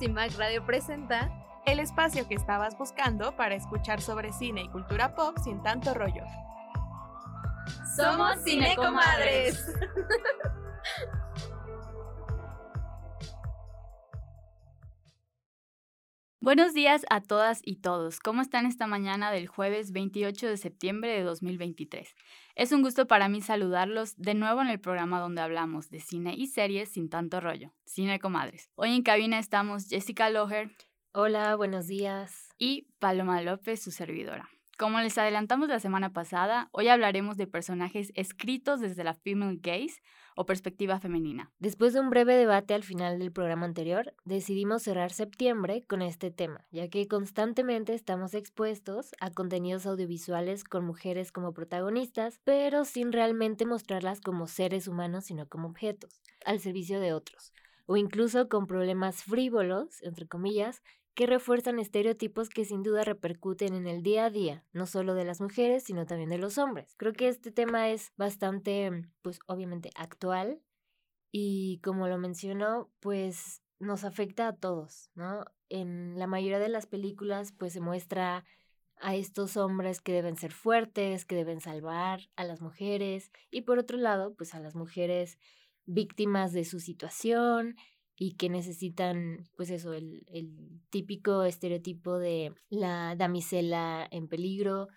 CIMAC Radio presenta el espacio que estabas buscando para escuchar sobre cine y cultura pop sin tanto rollo. Somos Cinecomadres. Buenos días a todas y todos. ¿Cómo están esta mañana del jueves 28 de septiembre de 2023? Es un gusto para mí saludarlos de nuevo en el programa donde hablamos de cine y series sin tanto rollo, Cine Comadres. Hoy en cabina estamos Jessica Loher. Hola, buenos días. Y Paloma López, su servidora. Como les adelantamos la semana pasada, hoy hablaremos de personajes escritos desde la female gaze o perspectiva femenina. Después de un breve debate al final del programa anterior, decidimos cerrar septiembre con este tema, ya que constantemente estamos expuestos a contenidos audiovisuales con mujeres como protagonistas, pero sin realmente mostrarlas como seres humanos, sino como objetos, al servicio de otros, o incluso con problemas frívolos, entre comillas, que refuerzan estereotipos que sin duda repercuten en el día a día, no solo de las mujeres, sino también de los hombres. Creo que este tema es bastante, pues obviamente actual y como lo mencionó, pues nos afecta a todos, ¿no? En la mayoría de las películas, pues se muestra a estos hombres que deben ser fuertes, que deben salvar a las mujeres y por otro lado, pues a las mujeres víctimas de su situación y que necesitan, pues eso, el, el típico estereotipo de la damisela en peligro.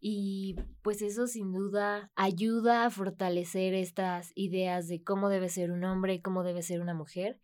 Y pues eso sin duda ayuda a fortalecer estas ideas de cómo debe ser un hombre cómo debe ser una mujer.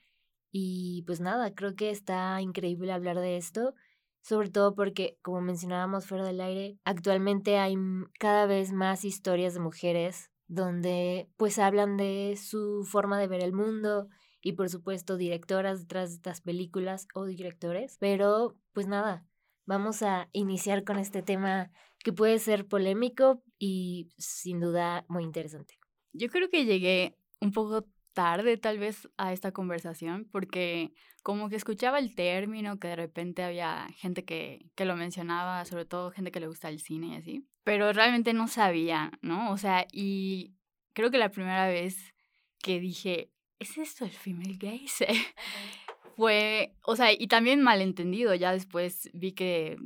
Y pues nada, creo que está increíble hablar de esto, sobre todo porque, como mencionábamos fuera del aire, actualmente hay cada vez más historias de mujeres donde pues hablan de su forma de ver el mundo y por supuesto directoras detrás de estas películas o directores. Pero pues nada, vamos a iniciar con este tema que puede ser polémico y sin duda muy interesante. Yo creo que llegué un poco tarde tal vez a esta conversación porque como que escuchaba el término, que de repente había gente que, que lo mencionaba, sobre todo gente que le gusta el cine y así, pero realmente no sabía, ¿no? O sea, y creo que la primera vez que dije, ¿es esto el female gaze? Fue, o sea, y también malentendido, ya después vi que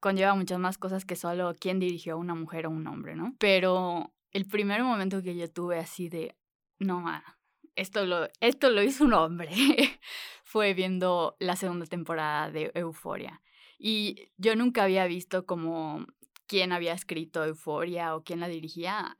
conlleva muchas más cosas que solo quién dirigió a una mujer o un hombre, ¿no? Pero el primer momento que yo tuve así de, no, esto lo, esto lo hizo un hombre, fue viendo la segunda temporada de Euforia. Y yo nunca había visto como quién había escrito Euforia o quién la dirigía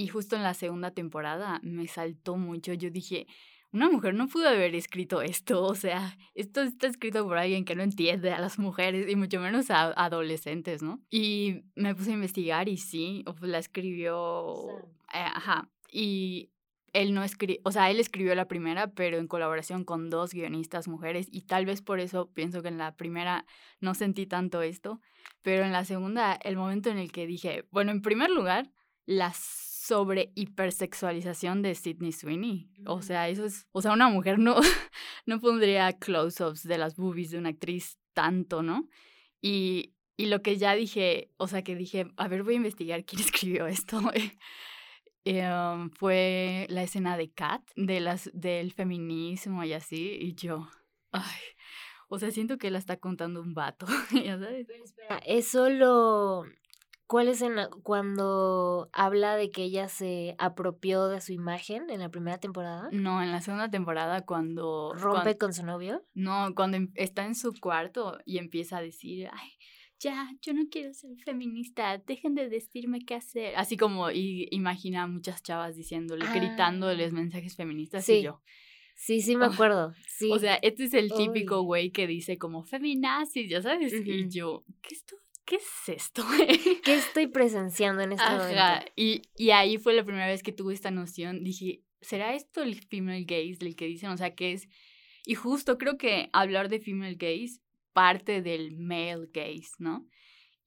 y justo en la segunda temporada me saltó mucho. Yo dije, una mujer no pudo haber escrito esto. O sea, esto está escrito por alguien que no entiende a las mujeres y mucho menos a adolescentes, ¿no? Y me puse a investigar y sí, la escribió. Eh, ajá. Y él no escribió, o sea, él escribió la primera, pero en colaboración con dos guionistas mujeres y tal vez por eso pienso que en la primera no sentí tanto esto, pero en la segunda, el momento en el que dije, bueno, en primer lugar, las sobre hipersexualización de Sidney Sweeney. O sea, eso es, o sea, una mujer no, no pondría close-ups de las boobies de una actriz tanto, ¿no? Y, y lo que ya dije, o sea, que dije, a ver, voy a investigar quién escribió esto. Em, fue la escena de Kat, de las, del feminismo y así, y yo, ay, o sea, siento que la está contando un vato, ya sabes. Pero espera, eso lo, ¿Cuál es en cuando habla de que ella se apropió de su imagen en la primera temporada? No, en la segunda temporada cuando... ¿Rompe con su novio? No, cuando em, está en su cuarto y empieza a decir, ay, ya, yo no quiero ser feminista, dejen de decirme qué hacer. Así como y, imagina a muchas chavas diciéndole, gritándoles ah. mensajes feministas sí. y yo. Sí, sí me acuerdo. Sí. O sea, este es el típico güey que dice como feminazis, ya sabes. Y yo, ¿qué estoy ¿qué es esto? ¿Qué estoy presenciando en este Ajá. Y, y ahí fue la primera vez que tuve esta noción. Dije, ¿será esto el female gaze del que dicen? O sea, ¿qué es? Y justo creo que hablar de female gaze parte del male gaze, ¿no?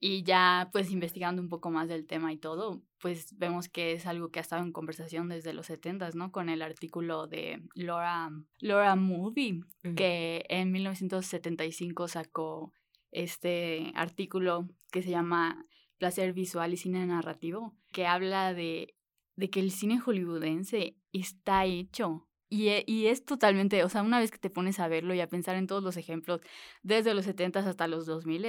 Y ya pues investigando un poco más del tema y todo, pues vemos que es algo que ha estado en conversación desde los 70 ¿no? Con el artículo de Laura, Laura Movie, que en 1975 sacó este artículo que se llama Placer Visual y Cine Narrativo, que habla de, de que el cine hollywoodense está hecho Y, e, y, es totalmente, o sea, una vez que te pones a verlo y a pensar en todos los ejemplos, desde los 70 hasta los 2000,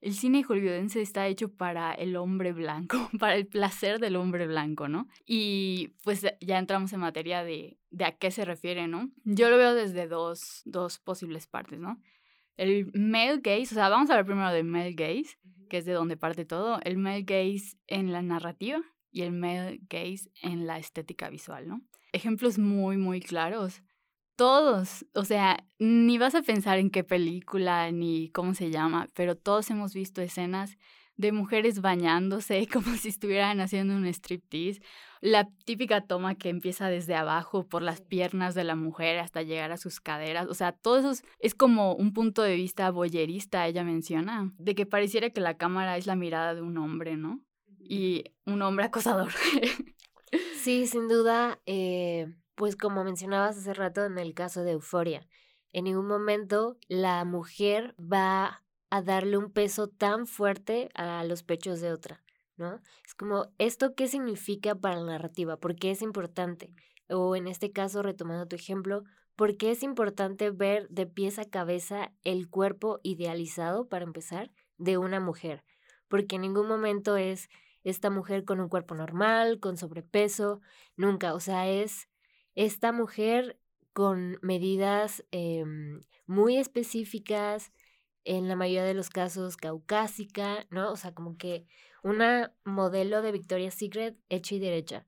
el cine hollywoodense está hecho para el hombre blanco, para el placer del hombre blanco, ¿no? Y pues ya entramos en materia de, de a qué se refiere, ¿no? Yo lo veo desde dos, dos posibles partes, ¿no? El male gaze, o sea, vamos a ver primero del male gaze, que es de donde parte todo, el male gaze en la narrativa y el male gaze en la estética visual, ¿no? Ejemplos muy, muy claros. Todos, o sea, ni vas a pensar en qué película ni cómo se llama, pero todos hemos visto escenas de mujeres bañándose como si estuvieran haciendo un striptease. La típica toma que empieza desde abajo por las piernas de la mujer hasta llegar a sus caderas. O sea, todo eso es, como un punto de vista boyerista, ella menciona, de que pareciera que la cámara es la mirada de un hombre, ¿no? Y un hombre acosador. sí, sin duda. Eh, pues como mencionabas hace rato en el caso de Euforia, en ningún momento la mujer va a darle un peso tan fuerte a los pechos de otra, ¿no? Es como, ¿esto qué significa para la narrativa? ¿Por qué es importante? O en este caso, retomando tu ejemplo, ¿por qué es importante ver de pies a cabeza el cuerpo idealizado, para empezar, de una mujer? Porque en ningún momento es esta mujer con un cuerpo normal, con sobrepeso, nunca, o sea, es esta mujer con medidas em, muy específicas, en la mayoría de los casos caucásica, ¿no? O sea, como que una modelo de Victoria's Secret hecha y derecha.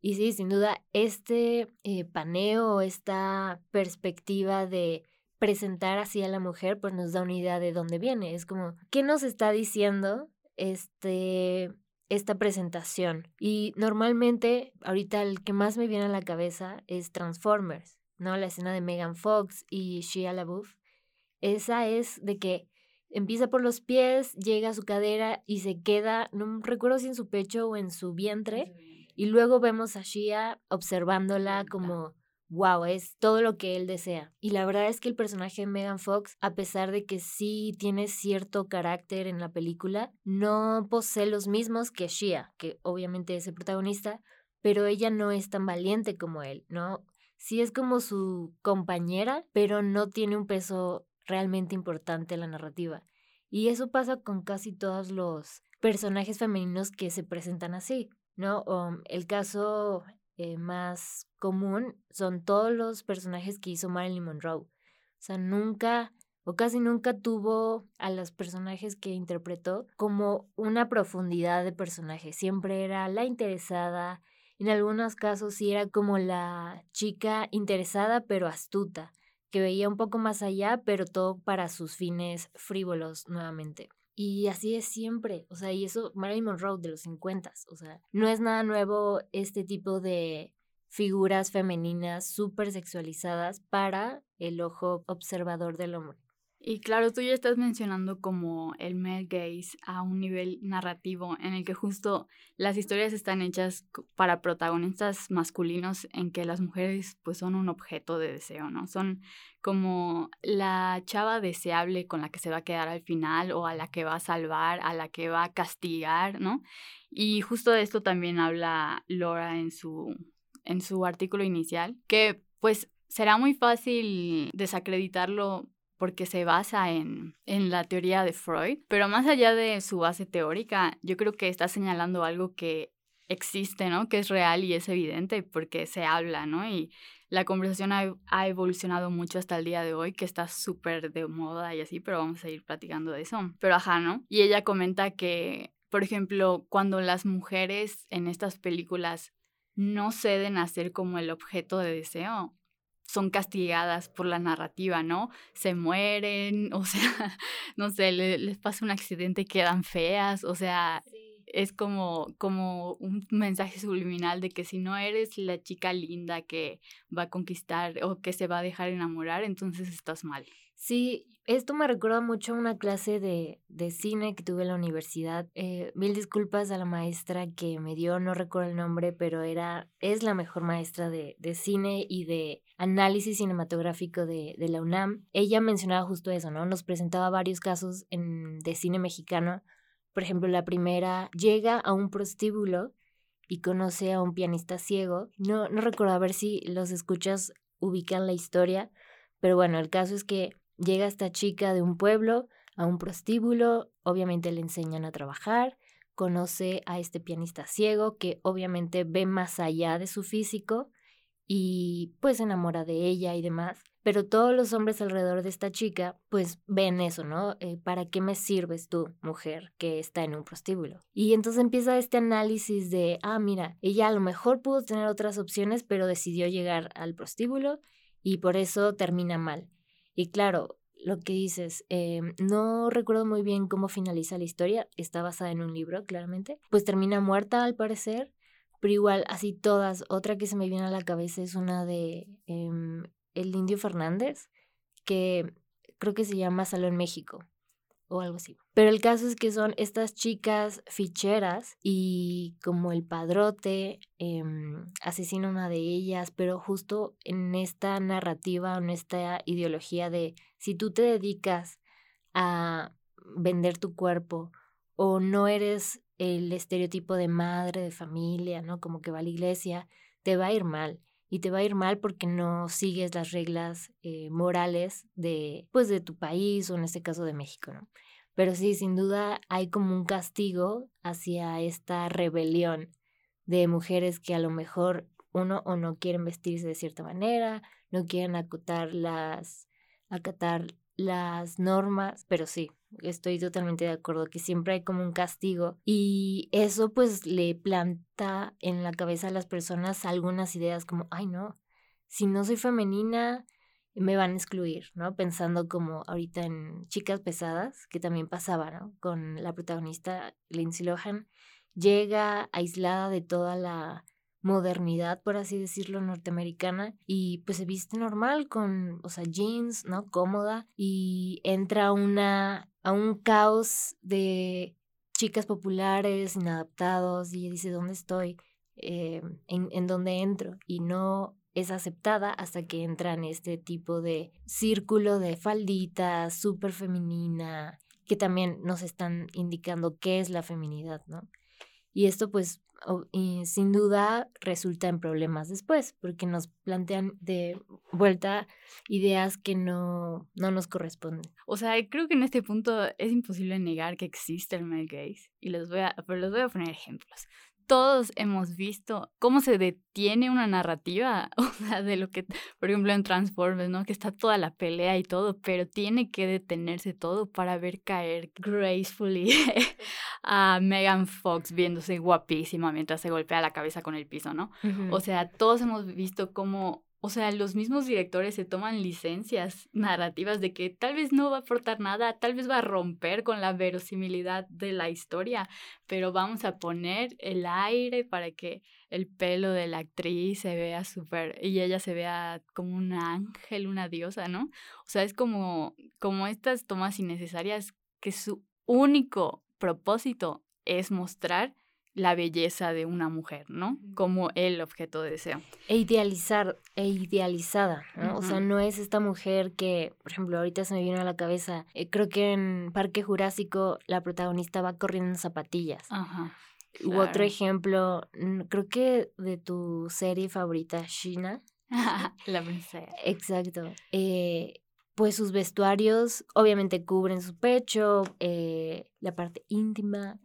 Y sí, sin duda, este eh, paneo, esta perspectiva de presentar así a la mujer, pues nos da una idea de dónde viene. Es como, ¿qué nos está diciendo este, esta presentación? Y normalmente, ahorita el que más me viene a la cabeza es Transformers, ¿no? La escena de Megan Fox y Shia LaBeouf esa es de que empieza por los pies, llega a su cadera y se queda, no recuerdo si en su pecho o en su vientre, y luego vemos a Shia observándola como, wow, es todo lo que él desea. Y la verdad es que el personaje de Megan Fox, a pesar de que sí tiene cierto carácter en la película, no posee los mismos que Shia, que obviamente es el protagonista, pero ella no es tan valiente como él, ¿no? Sí es como su compañera, pero no tiene un peso realmente importante la narrativa. Y eso pasa con casi todos los personajes femeninos que se presentan así, ¿no? el caso eh, más común son todos los personajes que hizo Marilyn Monroe. O sea, nunca o casi nunca tuvo a los personajes que interpretó como una profundidad de personaje. Siempre era la interesada, en algunos casos sí era como la chica interesada pero astuta que veía un poco más allá, pero todo para sus fines frívolos nuevamente. Y así es siempre, o sea, y eso Marilyn Monroe de los 50, o sea, no es nada nuevo este tipo de figuras femeninas súper sexualizadas para el ojo observador del hombre. Y claro, tú ya estás mencionando como el male gaze a un nivel narrativo en el que justo las historias están hechas para protagonistas masculinos en que las mujeres pues son un objeto de deseo, ¿no? Son como la chava deseable con la que se va a quedar al final o a la que va a salvar, a la que va a castigar, ¿no? Y justo de esto también habla Laura en su, en su artículo inicial, que pues será muy fácil desacreditarlo porque se basa en, en, la teoría de Freud, pero más allá de su base teórica, yo creo que está señalando algo que existe, ¿no? Que es real y es evidente porque se habla, ¿no? Y la conversación ha, ha evolucionado mucho hasta el día de hoy, que está súper de moda y así, pero vamos a ir platicando de eso. Pero ajá, ¿no? Y ella comenta que, por ejemplo, cuando las mujeres en estas películas no ceden a ser como el objeto de deseo, son castigadas por la narrativa, ¿no? Se mueren, o sea, no sé, les pasa un accidente y quedan feas, o sea, es como, como un mensaje subliminal de que si no eres la chica linda que va a conquistar o que se va a dejar enamorar, entonces estás mal. Sí, esto me recuerda mucho a una clase de, de cine que tuve en la universidad. Eh, mil disculpas a la maestra que me dio, no recuerdo el nombre, pero era, es la mejor maestra de, de cine y de análisis cinematográfico de, de, la UNAM. Ella mencionaba justo eso, ¿no? Nos presentaba varios casos de cine mexicano. Por ejemplo, la primera llega a un prostíbulo y conoce a un pianista ciego. No, no recuerdo a ver si los escuchas ubican la historia, pero bueno, el caso es que llega esta chica de un pueblo a un prostíbulo, obviamente le enseñan a trabajar, conoce a este pianista ciego que obviamente ve más allá de su físico y pues se enamora de ella y demás. Pero todos los hombres alrededor de esta chica pues ven eso, ¿no? Eh, ¿Para qué me sirves tú, mujer, que está en un prostíbulo? Y entonces empieza este análisis de, ah, mira, ella a lo mejor pudo tener otras opciones, pero decidió llegar al prostíbulo y por eso termina mal. Y claro, lo que dices, em, no recuerdo muy bien cómo finaliza la historia, está basada en un libro, claramente, pues termina muerta al parecer, pero igual así todas, otra que se me viene a la cabeza es una de em, El Indio Fernández, que creo que se llama Salón México o algo así. Pero el caso es que son estas chicas ficheras y como el padrote em, asesina a una de ellas, pero justo en esta narrativa, en esta ideología de si tú te dedicas a vender tu cuerpo o no eres el estereotipo de madre, de familia, ¿no? Como que va a la iglesia, te va a ir mal. Y te va a ir mal porque no sigues las reglas eh, morales de, pues, de tu país o en este caso de México, ¿no? Pero sí, sin duda hay como un castigo hacia esta rebelión de mujeres que a lo mejor uno o no quieren vestirse de cierta manera, no quieren acotar las, acatar las normas, pero sí, estoy totalmente de acuerdo que siempre hay como un castigo y eso pues le planta en la cabeza a las personas algunas ideas como, ay no, si no soy femenina, me van a excluir, ¿no? Pensando como ahorita en Chicas Pesadas, que también pasaba, ¿no? Con la protagonista Lindsay Lohan, llega aislada de toda la modernidad, por así decirlo, norteamericana y pues se viste normal con, o sea, jeans, ¿no? Cómoda y entra una, a un caos de chicas populares, inadaptados y dice, ¿dónde estoy? Eh, en, en dónde entro y no es aceptada hasta que entra en este tipo de círculo de faldita súper femenina, que también nos están indicando qué es la feminidad, ¿no? Y esto pues sin duda resulta en problemas después, porque nos plantean de vuelta ideas que no, no nos corresponden. O sea, creo que en este punto es imposible negar que existe el male gaze, y les voy a, pero les voy a poner ejemplos todos hemos visto cómo se detiene una narrativa, o sea, de lo que, por ejemplo, en Transformers, ¿no? Que está toda la pelea y todo, pero tiene que detenerse todo para ver caer gracefully a Megan Fox viéndose guapísima mientras se golpea la cabeza con el piso, ¿no? O sea, todos hemos visto cómo o sea, los mismos directores se toman licencias narrativas de que tal vez no va a aportar nada, tal vez va a romper con la verosimilidad de la historia, pero vamos a poner el aire para que el pelo de la actriz se vea súper y ella se vea como un ángel, una diosa, ¿no? O sea, es como, como estas tomas innecesarias que su único propósito es mostrar la belleza de una mujer, ¿no? Como el objeto de deseo. E idealizar, e idealizada, ¿no? O sea, no es esta mujer que, por ejemplo, ahorita se me vino a la cabeza, eh, creo que en Parque Jurásico la protagonista va corriendo en zapatillas. Ajá. U otro ejemplo, creo que de tu serie favorita, Shina. la princesa. Exacto. Eh, pues sus vestuarios obviamente cubren su pecho, eh, la parte íntima,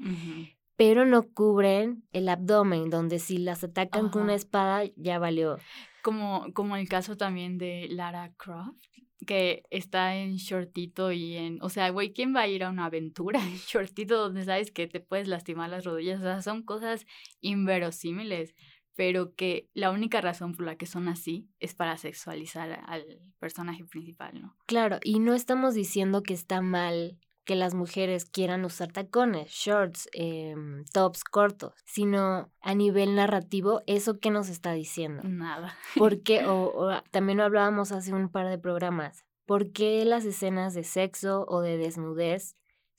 pero no cubren el abdomen, donde si las atacan con una espada ya valió. Como, como el caso también de Lara Croft, que está en shortito y en, o sea, güey, ¿quién va a ir a una aventura en shortito donde sabes que te puedes lastimar las rodillas? O sea, son cosas inverosímiles, pero que la única razón por la que son así es para sexualizar al personaje principal, ¿no? Claro, y no estamos diciendo que está mal que las mujeres quieran usar tacones, shorts, em, tops cortos, sino a nivel narrativo, ¿eso qué nos está diciendo? Nada. Porque, o, o también lo hablábamos hace un par de programas, ¿por qué las escenas de sexo o de desnudez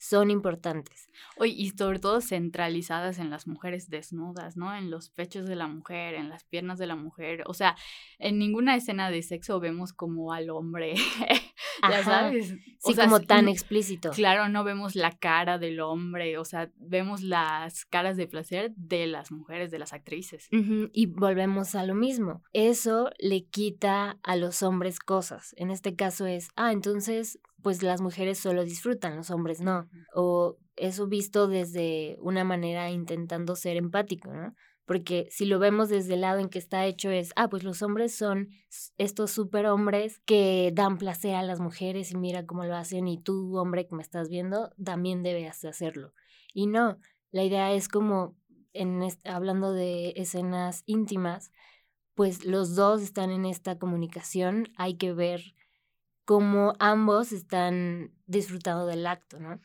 son importantes. Oye, y sobre todo centralizadas en las mujeres desnudas, ¿no? En los pechos de la mujer, en las piernas de la mujer. O sea, en ninguna escena de sexo vemos como al hombre, ya sabes. sí, como tan explícito. Claro, no vemos la cara del hombre, o sea, vemos las caras de placer de las mujeres, de las actrices. Y volvemos a lo mismo. Eso le quita a los hombres cosas. En este caso es, ah, entonces pues las mujeres solo disfrutan, los hombres no. O eso visto desde una manera intentando ser empático, ¿no? Porque si lo vemos desde el lado en que está hecho es, ah, pues los hombres son estos super hombres que dan placer a las mujeres y mira cómo lo hacen y tú, hombre que me estás viendo, también debes hacerlo. Y no, la idea es como, en hablando de escenas íntimas, pues los dos están en esta comunicación, hay que ver cómo ambos están disfrutando del acto, ¿no?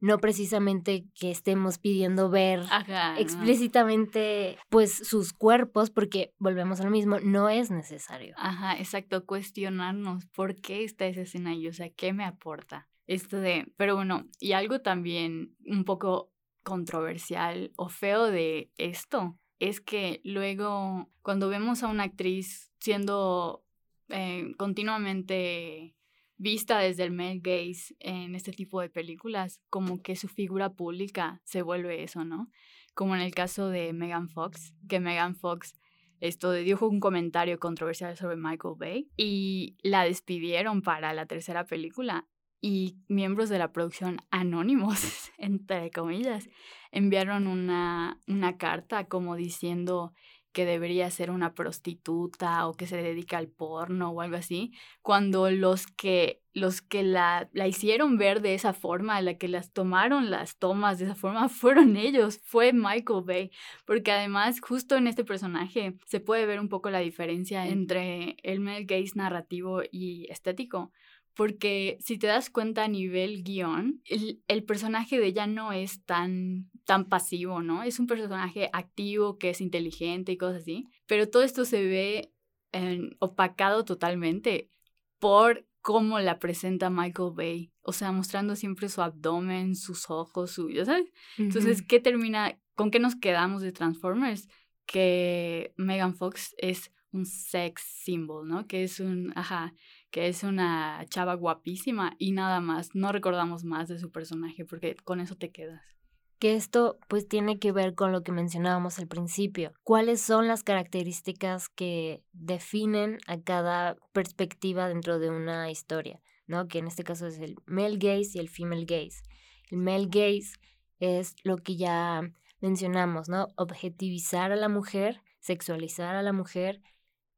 No precisamente que estemos pidiendo ver explícitamente pues sus cuerpos, porque volvemos a lo mismo, no es necesario. Ajá, exacto, cuestionarnos por qué está esa escena ahí, o sea, ¿qué me aporta? Esto de, pero bueno, y algo también un poco controversial o feo de esto es que luego cuando vemos a una actriz siendo eh, continuamente vista desde el male gaze en este tipo de películas, como que su figura pública se vuelve eso, ¿no? Como en el caso de Megan Fox, que Megan Fox esto dijo un comentario controversial sobre Michael Bay y la despidieron para la tercera película y miembros de la producción anónimos, entre comillas, enviaron una, una carta como diciendo que debería ser una prostituta o que se dedica al porno o algo así, cuando los que, los que la, la hicieron ver de esa forma, la que las tomaron las tomas de esa forma, fueron ellos, fue Michael Bay, porque además justo en este personaje se puede ver un poco la diferencia entre el male gaze narrativo y estético, porque si te das cuenta a nivel guion, el, el, personaje de ella no es tan, tan pasivo, ¿no? Es un personaje activo, que es inteligente y cosas así, pero todo esto se ve opacado totalmente por cómo la presenta Michael Bay, o sea, mostrando siempre su abdomen, sus ojos, su, ¿sabes? Entonces, ¿qué termina, con qué nos quedamos de Transformers? Que Megan Fox es un sex symbol, ¿no? Que es un, ajá, que es una chava guapísima y nada más, no recordamos más de su personaje porque con eso te quedas. Que esto pues tiene que ver con lo que mencionábamos al principio. ¿Cuáles son las características que definen a cada perspectiva dentro de una historia? ¿No? Que en este caso es el male gaze y el female gaze. El male gaze es lo que ya mencionamos, ¿no? Objetivizar a la mujer, sexualizar a la mujer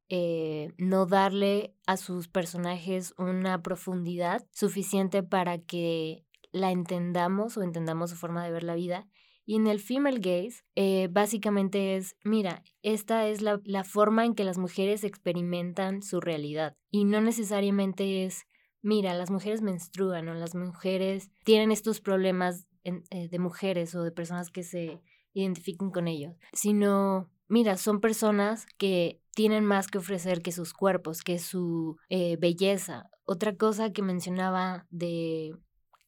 eh, no darle a sus personajes una profundidad suficiente para que la entendamos o entendamos su forma de ver la vida. Y en el female gaze, eh, básicamente es, mira, esta es la, la, forma en que las mujeres experimentan su realidad. Y no necesariamente es, mira, las mujeres menstruan o las mujeres tienen estos problemas eh, de mujeres o de personas que se identifiquen con ellos, sino, mira, son personas que tienen más que ofrecer que sus cuerpos, que su eh, belleza. Otra cosa que mencionaba de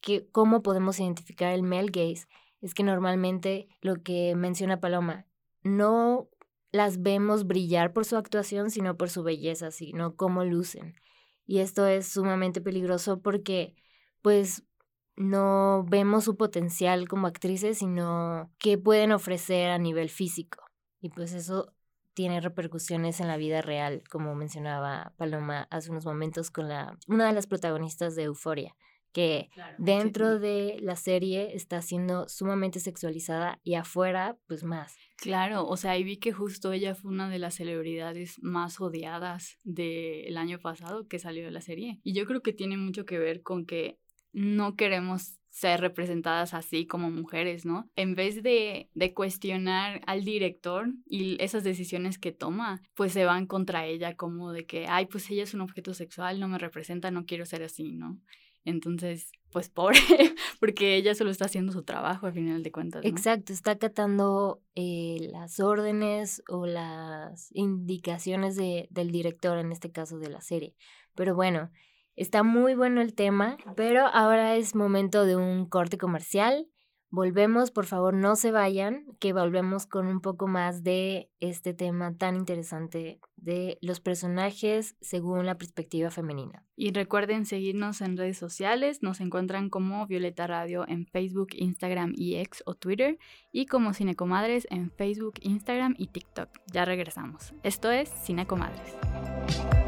que cómo podemos identificar el male gaze es que normalmente lo que menciona Paloma, no las vemos brillar por su actuación, sino por su belleza, sino cómo lucen. Y esto es sumamente peligroso porque, pues, no vemos su potencial como actrices, sino qué pueden ofrecer a nivel físico. Y pues eso tiene repercusiones en la vida real, como mencionaba Paloma hace unos momentos con la una de las protagonistas de Euforia, que dentro de la serie está siendo sumamente sexualizada y afuera, pues más. Claro, o sea, y vi que justo ella fue una de las celebridades más odiadas del año pasado que salió de la serie. Y yo creo que tiene mucho que ver con que no queremos ser representadas así como mujeres, ¿no? En vez de, de cuestionar al director y esas decisiones que toma, pues se van contra ella como de que, ay, pues ella es un objeto sexual, no me representa, no quiero ser así, ¿no? Entonces, pues pobre, porque ella solo está haciendo su trabajo al final de cuentas. Exacto, está acatando eh, las órdenes o las indicaciones de, del director, en este caso de la serie. Pero bueno, Está muy bueno el tema, pero ahora es momento de un corte comercial. Volvemos, por favor, no se vayan, que volvemos con un poco más de este tema tan interesante de los personajes según la perspectiva femenina. Y recuerden seguirnos en redes sociales, nos encuentran como Violeta Radio en Facebook, Instagram y X o Twitter y como Cinecomadres en Facebook, Instagram y TikTok. Ya regresamos. Esto es Cinecomadres.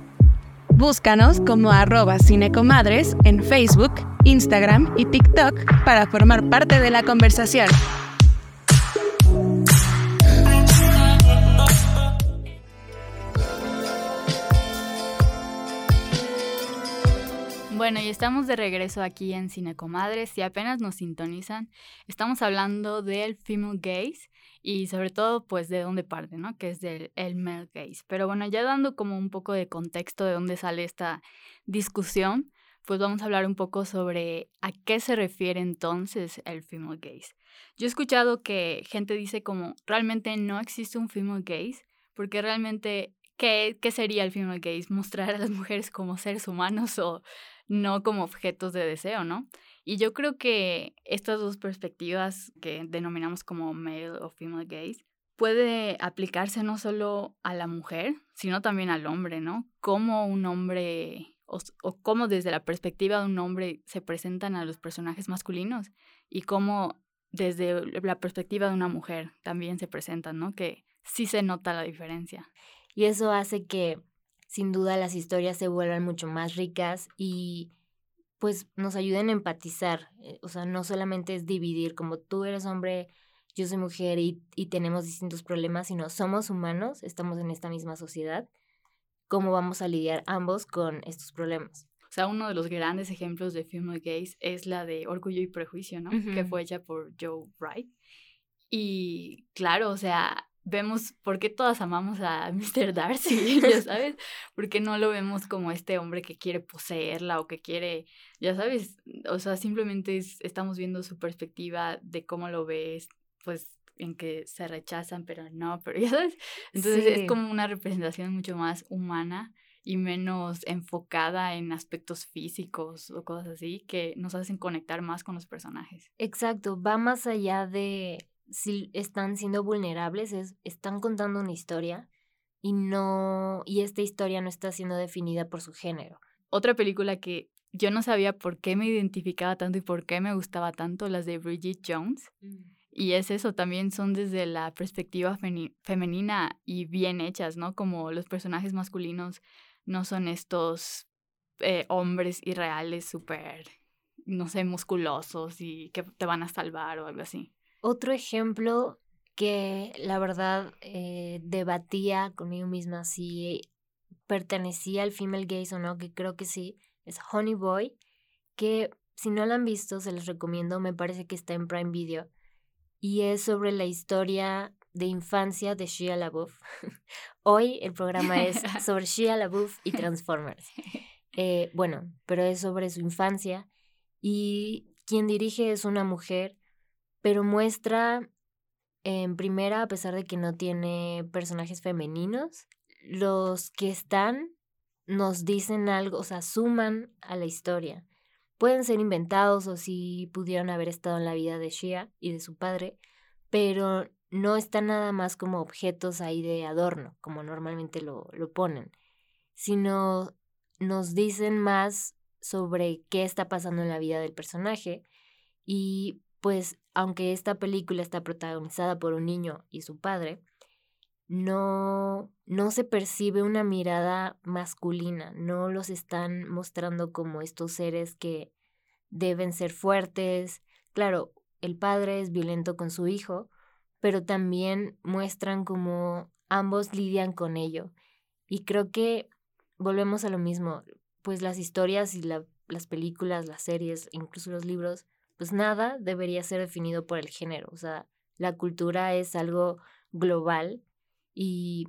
Búscanos como arroba cinecomadres en Facebook, Instagram y TikTok para formar parte de la conversación. Bueno, y estamos de regreso aquí en Cinecomadres. Si apenas nos sintonizan, estamos hablando del female gaze y sobre todo pues de dónde parte, ¿no? Que es del el male gaze. Pero bueno, ya dando como un poco de contexto de dónde sale esta discusión, pues vamos a hablar un poco sobre a qué se refiere entonces el female gaze. Yo he escuchado que gente dice como realmente no existe un female gaze porque realmente ¿qué, qué sería el female gaze? Mostrar a las mujeres como seres humanos o no como objetos de deseo, ¿no? Y yo creo que estas dos perspectivas que denominamos como male o female gaze puede aplicarse no solo a la mujer, sino también al hombre, ¿no? Cómo un hombre o, o cómo desde la perspectiva de un hombre se presentan a los personajes masculinos y cómo desde la perspectiva de una mujer también se presentan, ¿no? Que sí se nota la diferencia. Y eso hace que sin duda las historias se vuelvan mucho más ricas y pues nos ayuden a empatizar. eh, O sea, no solamente es dividir como tú eres hombre, yo soy mujer y, y tenemos distintos problemas, sino somos humanos, estamos en esta misma sociedad. ¿Cómo vamos a lidiar ambos con estos problemas? O sea, uno de los grandes ejemplos de female gaze es la de Orgullo y Prejuicio, ¿no? Que fue hecha por Joe Wright. Y claro, o sea, vemos por qué todas amamos a Mr. Darcy, ya sabes, porque no lo vemos como este hombre que quiere poseerla o que quiere, ya sabes, o sea, simplemente es- estamos viendo su perspectiva de cómo lo ves, pues en que se rechazan, pero no, pero ya sabes, entonces Sí. es como una representación mucho más humana y menos enfocada en aspectos físicos o cosas así que nos hacen conectar más con los personajes. Exacto, va más allá de si están siendo vulnerables, es, están contando una historia y no, y esta historia no está siendo definida por su género. Otra película que yo no sabía por qué me identificaba tanto y por qué me gustaba tanto, las de Bridget Jones. Y es eso, también son desde la perspectiva femenina y bien hechas, ¿no? Como los personajes masculinos no son estos eh, hombres irreales súper, no sé, musculosos y que te van a salvar o algo así. Otro ejemplo que la verdad eh, debatía conmigo misma si pertenecía al female gaze o no, que creo que sí, es Honey Boy, que si no la han visto se les recomiendo, me parece que está en Prime Video, y es sobre la historia de infancia de Shia LaBeouf. Hoy el programa es sobre Shia LaBeouf y Transformers. Eh, bueno, pero es sobre su infancia y quien dirige es una mujer, pero muestra en primera, a pesar de que no tiene personajes femeninos, los que están nos dicen algo, o sea, suman a la historia. Pueden ser inventados o si pudieron haber estado en la vida de Shia y de su padre, pero no están nada más como objetos ahí de adorno, como normalmente lo, lo ponen, sino nos dicen más sobre qué está pasando en la vida del personaje y pues aunque esta película está protagonizada por un niño y su padre, no, no se percibe una mirada masculina, no los están mostrando como estos seres que deben ser fuertes. Claro, el padre es violento con su hijo, pero también muestran como ambos lidian con ello Y creo que volvemos a lo mismo, pues las historias y las películas, las series, incluso los libros, pues nada debería ser definido por el género. O sea, la cultura es algo global y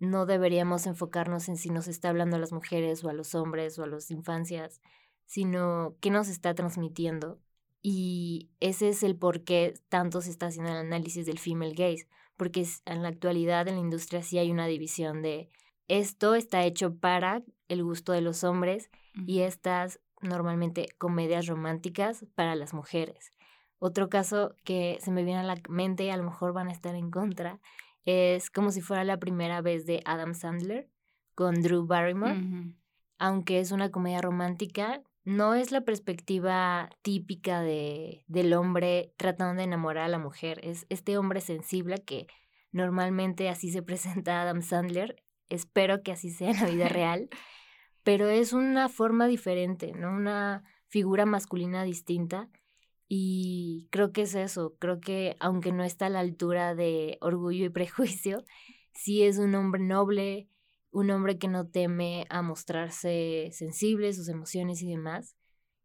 no deberíamos enfocarnos en si nos está hablando a las mujeres o a los hombres o a las infancias, sino qué nos está transmitiendo. Y ese es el por qué tanto se está haciendo el análisis del female gaze, porque en la actualidad en la industria sí hay una división de esto está hecho para el gusto de los hombres y estas normalmente comedias románticas para las mujeres. Otro caso que se me viene a la mente y a lo mejor van a estar en contra es como si fuera la primera vez de Adam Sandler con Drew Barrymore. Aunque es una comedia romántica, no es la perspectiva típica de, del hombre tratando de enamorar a la mujer. Es este hombre sensible que normalmente así se presenta Adam Sandler. Espero que así sea en la vida real. Pero es una forma diferente, ¿no? Una figura masculina distinta y creo que es eso, creo que aunque no está a la altura de orgullo y prejuicio, sí es un hombre noble, un hombre que no teme a mostrarse sensible, sus emociones y demás.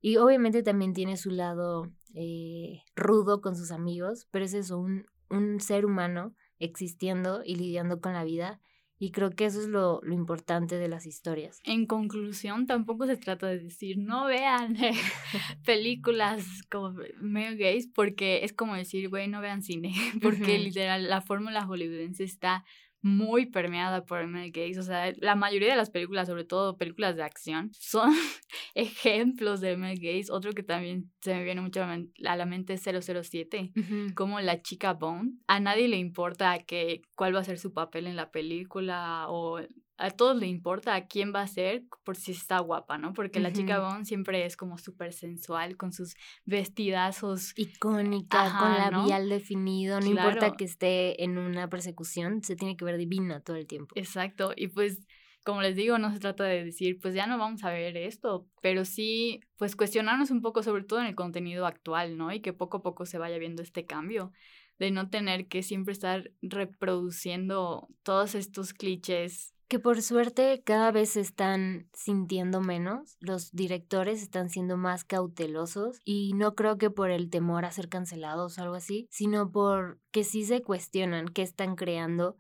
Y obviamente también tiene su lado eh, rudo con sus amigos, pero es eso, un, un ser humano existiendo y lidiando con la vida y creo que eso es lo, lo, importante de las historias. En conclusión, tampoco se trata de decir, no vean películas como medio gays, porque es como decir, güey, no vean cine, porque literal la fórmula hollywoodense está muy permeada por el gays. O sea, la mayoría de las películas, sobre todo películas de acción, son ejemplos de male gays. Otro que también se me viene mucho a la mente es 007, como la chica Bone. A nadie le importa que, cuál va a ser su papel en la película o a todos le importa a quién va a ser por si está guapa, ¿no? Porque la chica Bond siempre es como súper sensual, con sus vestidazos. Icónica, con labial definido, no importa que esté en una persecución, se tiene que ver divina todo el tiempo. Exacto, y pues como les digo, no se trata de decir, pues ya no vamos a ver esto, pero sí, pues cuestionarnos un poco, sobre todo en el contenido actual, ¿no? Y que poco a poco se vaya viendo este cambio de no tener que siempre estar reproduciendo todos estos clichés que por suerte cada vez se están sintiendo menos, los directores están siendo más cautelosos y no creo que por el temor a ser cancelados o algo así, sino por que sí se cuestionan qué están creando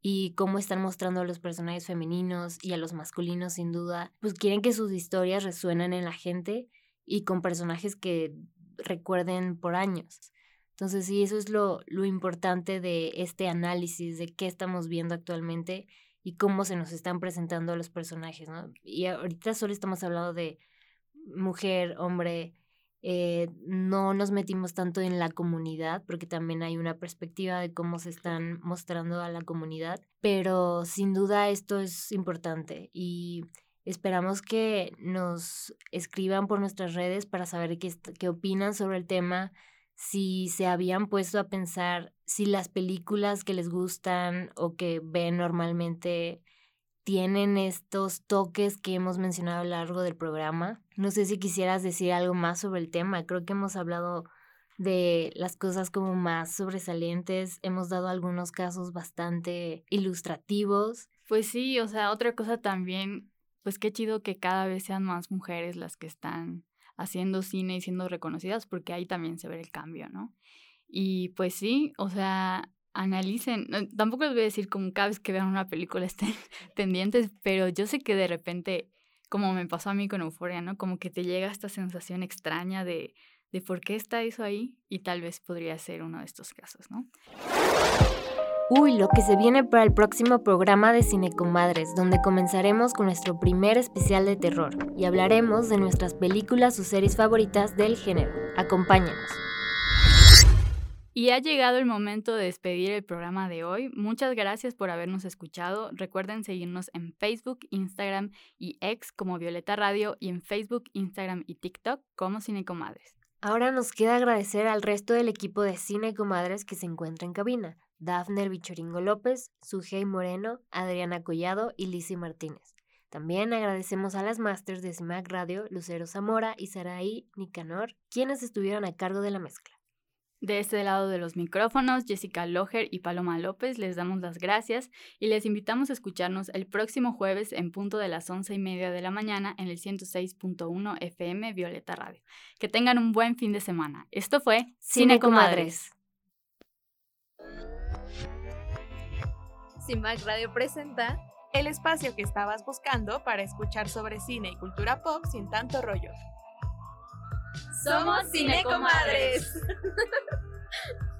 y cómo están mostrando a los personajes femeninos y a los masculinos sin duda, pues quieren que sus historias resuenen en la gente y con personajes que recuerden por años. Entonces sí, eso es lo, lo importante de este análisis de qué estamos viendo actualmente y cómo se nos están presentando los personajes, ¿no? Y ahorita solo estamos hablando de mujer, hombre, eh, no nos metimos tanto en la comunidad, porque también hay una perspectiva de cómo se están mostrando a la comunidad, pero sin duda esto es importante y esperamos que nos escriban por nuestras redes para saber qué, qué opinan sobre el tema, si se habían puesto a pensar si las películas que les gustan o que ven normalmente tienen estos toques que hemos mencionado a lo largo del programa. No sé si quisieras decir algo más sobre el tema. Creo que hemos hablado de las cosas como más sobresalientes. Hemos dado algunos casos bastante ilustrativos. Pues sí, o sea, otra cosa también, pues qué chido que cada vez sean más mujeres las que están haciendo cine y siendo reconocidas, porque ahí también se ve el cambio, ¿no? Y pues sí, o sea, analicen, tampoco les voy a decir como cada vez que vean una película estén pendientes, pero yo sé que de repente, como me pasó a mí con Euforia, ¿no? Como que te llega esta sensación extraña de, de por qué está eso ahí y tal vez podría ser uno de estos casos, ¿no? Uy, lo que se viene para el próximo programa de Cinecomadres, donde comenzaremos con nuestro primer especial de terror y hablaremos de nuestras películas o series favoritas del género. Acompáñanos. Y ha llegado el momento de despedir el programa de hoy. Muchas gracias por habernos escuchado. Recuerden seguirnos en Facebook, Instagram y X como Violeta Radio y en Facebook, Instagram y TikTok como Cinecomadres. Ahora nos queda agradecer al resto del equipo de Cine Comadres que se encuentra en cabina. Dafner Bichoringo López, Sujei Moreno, Adriana Collado y Lizzie Martínez. También agradecemos a las masters de CIMAC Radio, Lucero Zamora y Saraí Nicanor, quienes estuvieron a cargo de la mezcla. De este lado de los micrófonos, Jessica Loher y Paloma López les damos las gracias y les invitamos a escucharnos el próximo jueves en punto de las once y media de la mañana en el 106.1 FM Violeta Radio. Que tengan un buen fin de semana. Esto fue Cine Comadres. CIMAC Radio presenta El espacio que estabas buscando para escuchar sobre cine y cultura pop sin tanto rollo. Somos Cine Comadres.